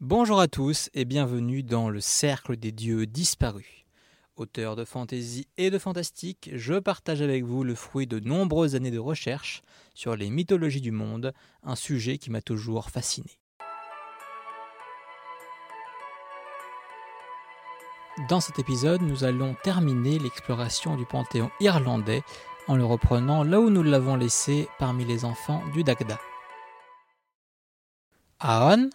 Bonjour à tous et bienvenue dans le Cercle des Dieux disparus. Auteur de fantaisie et de fantastique, je partage avec vous le fruit de nombreuses années de recherche sur les mythologies du monde, un sujet qui m'a toujours fasciné. Dans cet épisode, nous allons terminer l'exploration du panthéon irlandais en le reprenant là où nous l'avons laissé parmi les enfants du Dagda. Aon,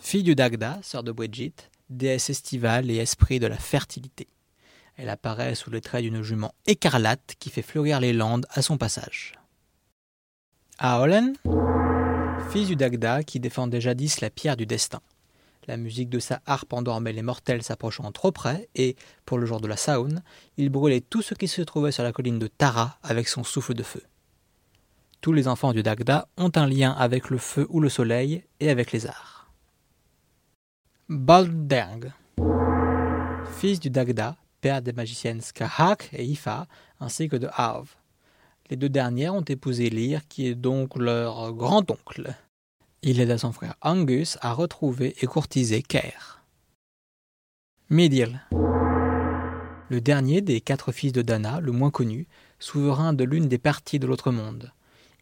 fille du Dagda, sœur de Bridget, déesse estivale et esprit de la fertilité. Elle apparaît sous les traits d'une jument écarlate qui fait fleurir les landes à son passage. Aolen, fils du Dagda qui défendait jadis la pierre du destin. La musique de sa harpe endormait les mortels s'approchant trop près et, pour le jour de la Saône, il brûlait tout ce qui se trouvait sur la colline de Tara avec son souffle de feu. Tous les enfants du Dagda ont un lien avec le feu ou le soleil et avec les arts. Balderg, fils du Dagda, père des magiciennes Skahak et Ifa, ainsi que de Arv. Les deux dernières ont épousé Lyr, qui est donc leur grand-oncle. Il aida son frère Angus à retrouver et courtiser Caer. Midil, le dernier des quatre fils de Dana, le moins connu, souverain de l'une des parties de l'autre monde.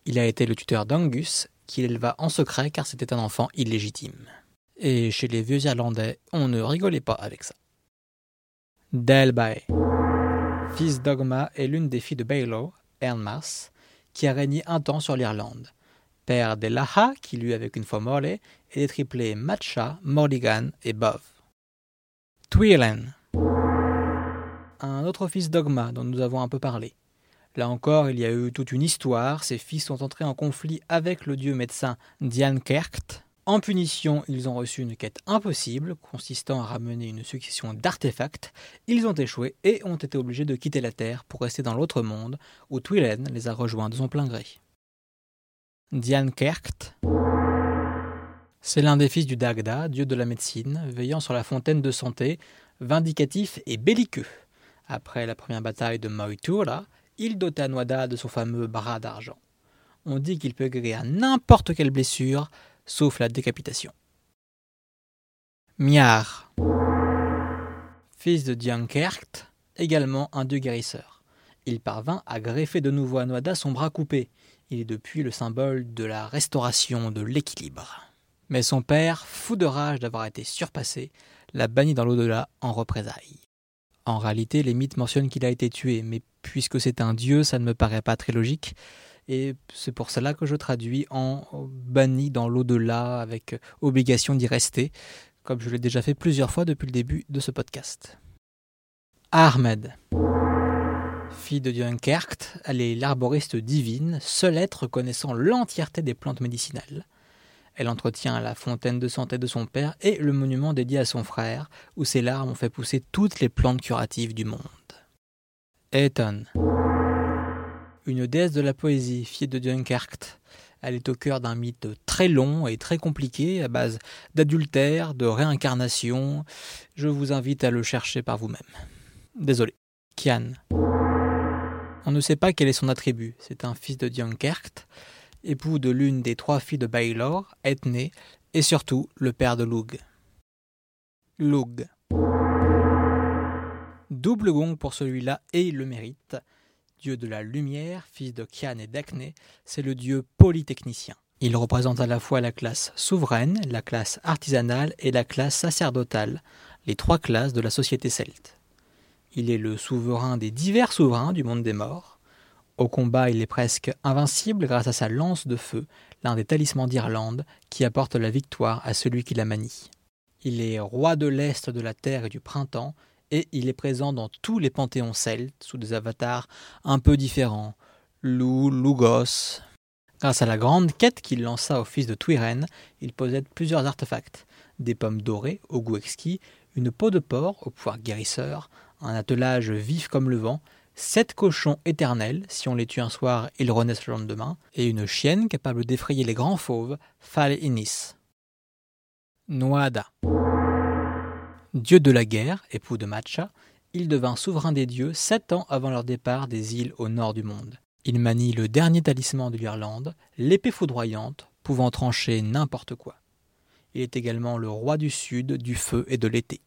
Il a été le tuteur d'Angus, qu'il éleva en secret car c'était un enfant illégitime. Et chez les vieux Irlandais, on ne rigolait pas avec ça. Delbae, fils d'Ogma et l'une des filles de Bailo, Ernmas, qui a régné un temps sur l'Irlande. Père d'Elaha, qui lui avec une fois Morley, et des triplés Matcha, Mordigan et Bov. Twirlen, un autre fils d'Ogma dont nous avons un peu parlé. Là encore, il y a eu toute une histoire. Ses fils sont entrés en conflit avec le dieu médecin Dian Kerkt, en punition, ils ont reçu une quête impossible, consistant à ramener une succession d'artefacts. Ils ont échoué et ont été obligés de quitter la Terre pour rester dans l'autre monde, où Twillen les a rejoints de son plein gré. Diane Kerkt, c'est l'un des fils du Dagda, dieu de la médecine, veillant sur la fontaine de santé, vindicatif et belliqueux. Après la première bataille de Moitura, il dota Noida de son fameux bras d'argent. On dit qu'il peut guérir n'importe quelle blessure, sauf la décapitation. Miar, fils de Diankerkt, également un dieu guérisseur. Il parvint à greffer de nouveau à Noada son bras coupé. Il est depuis le symbole de la restauration de l'équilibre. Mais son père, fou de rage d'avoir été surpassé, l'a banni dans l'au-delà en représailles. En réalité, les mythes mentionnent qu'il a été tué, mais puisque c'est un dieu, ça ne me paraît pas très logique. Et c'est pour cela que je traduis en banni dans l'au-delà avec obligation d'y rester, comme je l'ai déjà fait plusieurs fois depuis le début de ce podcast. Ahmed. Fille de Dunkerque, elle est l'arboriste divine, seul être connaissant l'entièreté des plantes médicinales. Elle entretient la fontaine de santé de son père et le monument dédié à son frère, où ses larmes ont fait pousser toutes les plantes curatives du monde. Ethan une déesse de la poésie, fille de Dunkerque. Elle est au cœur d'un mythe très long et très compliqué à base d'adultère, de réincarnation. Je vous invite à le chercher par vous-même. Désolé. Kian. On ne sait pas quel est son attribut. C'est un fils de Dunkerque, époux de l'une des trois filles de Baylor, Ethné, et surtout le père de Lug. Lug. Double gong pour celui-là et il le mérite dieu de la lumière, fils de Kian et d'Acné, c'est le dieu polytechnicien. Il représente à la fois la classe souveraine, la classe artisanale et la classe sacerdotale, les trois classes de la société celte. Il est le souverain des divers souverains du monde des morts. Au combat, il est presque invincible grâce à sa lance de feu, l'un des talismans d'Irlande, qui apporte la victoire à celui qui la manie. Il est roi de l'Est de la terre et du printemps, et il est présent dans tous les panthéons celtes sous des avatars un peu différents. Loup, Lugos. Grâce à la grande quête qu'il lança au fils de Twiren, il possède plusieurs artefacts des pommes dorées au goût exquis, une peau de porc au pouvoir guérisseur, un attelage vif comme le vent, sept cochons éternels, si on les tue un soir, ils renaissent le lendemain, et une chienne capable d'effrayer les grands fauves, Fal Inis. Noada. Dieu de la guerre, époux de Matcha, il devint souverain des dieux sept ans avant leur départ des îles au nord du monde. Il manie le dernier talisman de l'Irlande, l'épée foudroyante, pouvant trancher n'importe quoi. Il est également le roi du sud, du feu et de l'été.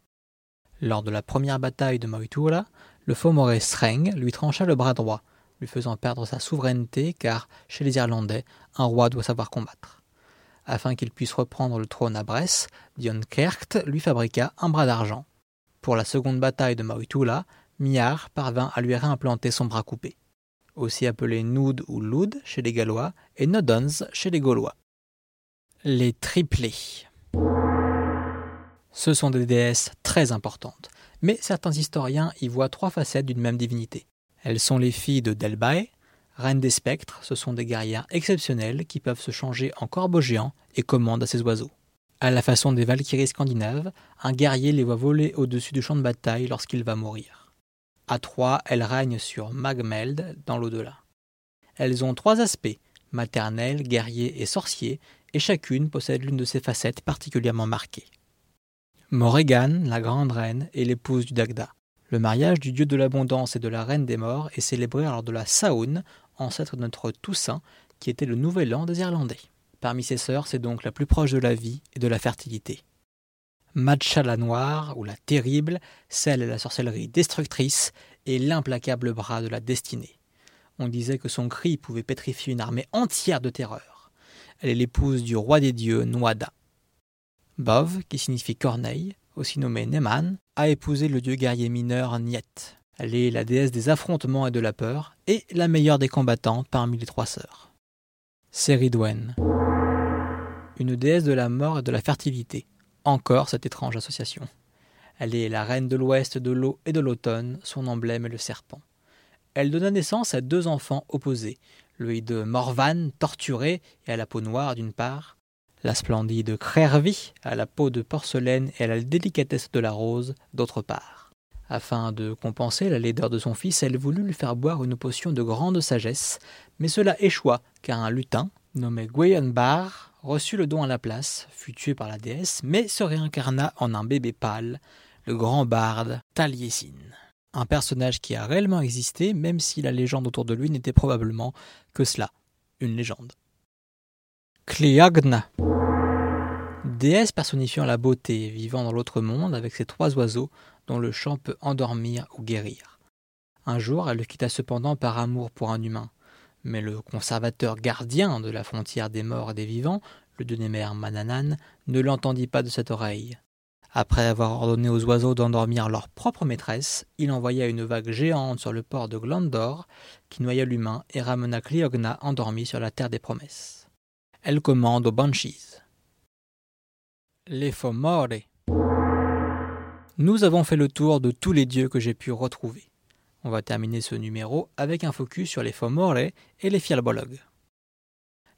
Lors de la première bataille de Moitura, le Fomoré Sreng lui trancha le bras droit, lui faisant perdre sa souveraineté car, chez les Irlandais, un roi doit savoir combattre. Afin qu'il puisse reprendre le trône à Brest, Dion Kerkt lui fabriqua un bras d'argent. Pour la seconde bataille de Mautula, Miar parvint à lui réimplanter son bras coupé. Aussi appelé Noud ou Loud chez les Gallois et Nodons chez les Gaulois. Les triplés. Ce sont des déesses très importantes, mais certains historiens y voient trois facettes d'une même divinité. Elles sont les filles de Delbae, reine des spectres, ce sont des guerrières exceptionnelles qui peuvent se changer en corbeaux géants et commandent à ces oiseaux. À la façon des Valkyries scandinaves, un guerrier les voit voler au-dessus du champ de bataille lorsqu'il va mourir. À trois, elles règnent sur Magmeld dans l'au-delà. Elles ont trois aspects, maternel, guerrier et sorcier, et chacune possède l'une de ces facettes particulièrement marquées. Morrigan, la grande reine, est l'épouse du Dagda. Le mariage du dieu de l'abondance et de la reine des morts est célébré lors de la Saoun, ancêtre de notre Toussaint, qui était le nouvel an des Irlandais. Parmi ses sœurs, c'est donc la plus proche de la vie et de la fertilité. Matcha la noire, ou la terrible, celle est la sorcellerie destructrice et l'implacable bras de la destinée. On disait que son cri pouvait pétrifier une armée entière de terreur. Elle est l'épouse du roi des dieux, Noada. Bov, qui signifie corneille, aussi nommé Neman, a épousé le dieu guerrier mineur Niet. Elle est la déesse des affrontements et de la peur, et la meilleure des combattantes parmi les trois sœurs. Seridwen, une déesse de la mort et de la fertilité. Encore cette étrange association. Elle est la reine de l'ouest, de l'eau et de l'automne, son emblème est le serpent. Elle donna naissance à deux enfants opposés, le de Morvan, torturé et à la peau noire d'une part, la splendide Crervi, à la peau de porcelaine et à la délicatesse de la rose, d'autre part. Afin de compenser la laideur de son fils, elle voulut lui faire boire une potion de grande sagesse, mais cela échoua, car un lutin, nommé Bar, reçut le don à la place, fut tué par la déesse, mais se réincarna en un bébé pâle, le grand barde Taliesin. Un personnage qui a réellement existé, même si la légende autour de lui n'était probablement que cela, une légende. Cléagna. Déesse personnifiant la beauté, vivant dans l'autre monde avec ses trois oiseaux le chant peut endormir ou guérir. Un jour, elle le quitta cependant par amour pour un humain. Mais le conservateur gardien de la frontière des morts et des vivants, le Denemer Mananan, ne l'entendit pas de cette oreille. Après avoir ordonné aux oiseaux d'endormir leur propre maîtresse, il envoya une vague géante sur le port de Glandor, qui noya l'humain et ramena Cliogna endormi sur la terre des promesses. Elle commande aux Banshees. Les. Nous avons fait le tour de tous les dieux que j'ai pu retrouver. On va terminer ce numéro avec un focus sur les Fomore et les Fialbolog.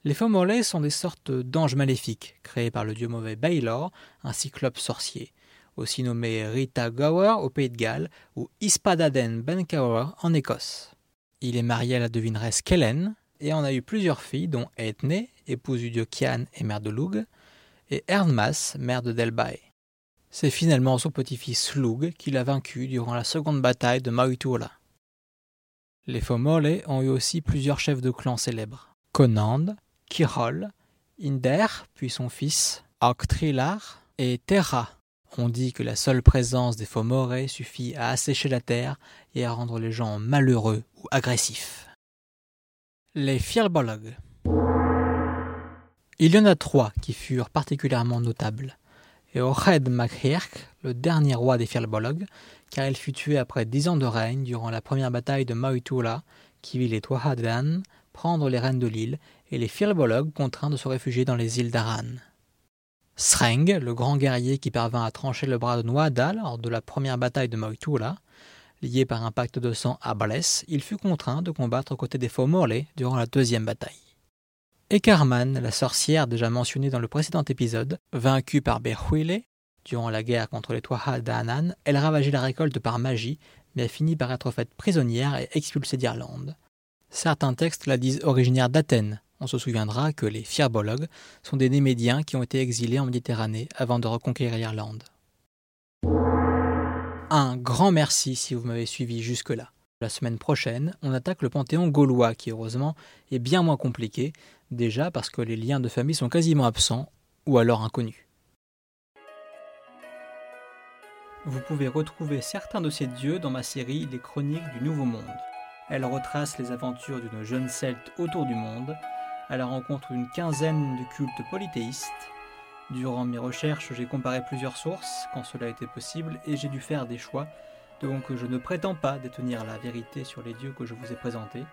Les Fomore sont des sortes d'anges maléfiques, créés par le dieu mauvais Baylor, un cyclope sorcier, aussi nommé Rita Gower au pays de Galles ou Ispadaden Bencower en Écosse. Il est marié à la devineresse Kellen, et on a eu plusieurs filles, dont Ethne, épouse du dieu Kian et mère de Lug, et Ernmas, mère de Delbae. C'est finalement son petit-fils Lug qui l'a vaincu durant la seconde bataille de Mauituola. Les Fomole ont eu aussi plusieurs chefs de clan célèbres. Conand, Kirol, Inder, puis son fils, Arctrilar et Terra. On dit que la seule présence des Fomore suffit à assécher la terre et à rendre les gens malheureux ou agressifs. Les Fialbolog. Il y en a trois qui furent particulièrement notables. Eored Machrierk, le dernier roi des Fialbolog, car il fut tué après dix ans de règne durant la première bataille de Mautula, qui vit les Tohadan prendre les rênes de l'île et les Fialbolog contraints de se réfugier dans les îles d'Aran. Sreng, le grand guerrier qui parvint à trancher le bras de Noada lors de la première bataille de Mautula, Lié par un pacte de sang à Balès, il fut contraint de combattre aux côtés des faux Morley durant la deuxième bataille. Et la sorcière déjà mentionnée dans le précédent épisode, vaincue par Berhuile durant la guerre contre les Twaha d'Anan, elle ravageait la récolte par magie, mais a fini par être faite prisonnière et expulsée d'Irlande. Certains textes la disent originaire d'Athènes. On se souviendra que les Fierbologues sont des Némédiens qui ont été exilés en Méditerranée avant de reconquérir l'Irlande. Un grand merci si vous m'avez suivi jusque-là. La semaine prochaine, on attaque le panthéon gaulois qui, heureusement, est bien moins compliqué, déjà parce que les liens de famille sont quasiment absents ou alors inconnus. Vous pouvez retrouver certains de ces dieux dans ma série Les Chroniques du Nouveau Monde. Elle retrace les aventures d'une jeune celte autour du monde, à la rencontre d'une quinzaine de cultes polythéistes. Durant mes recherches, j'ai comparé plusieurs sources quand cela était possible et j'ai dû faire des choix, donc je ne prétends pas détenir la vérité sur les dieux que je vous ai présentés.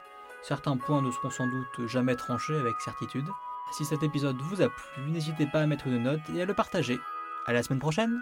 Certains points ne seront sans doute jamais tranchés avec certitude. Si cet épisode vous a plu, n'hésitez pas à mettre une note et à le partager. À la semaine prochaine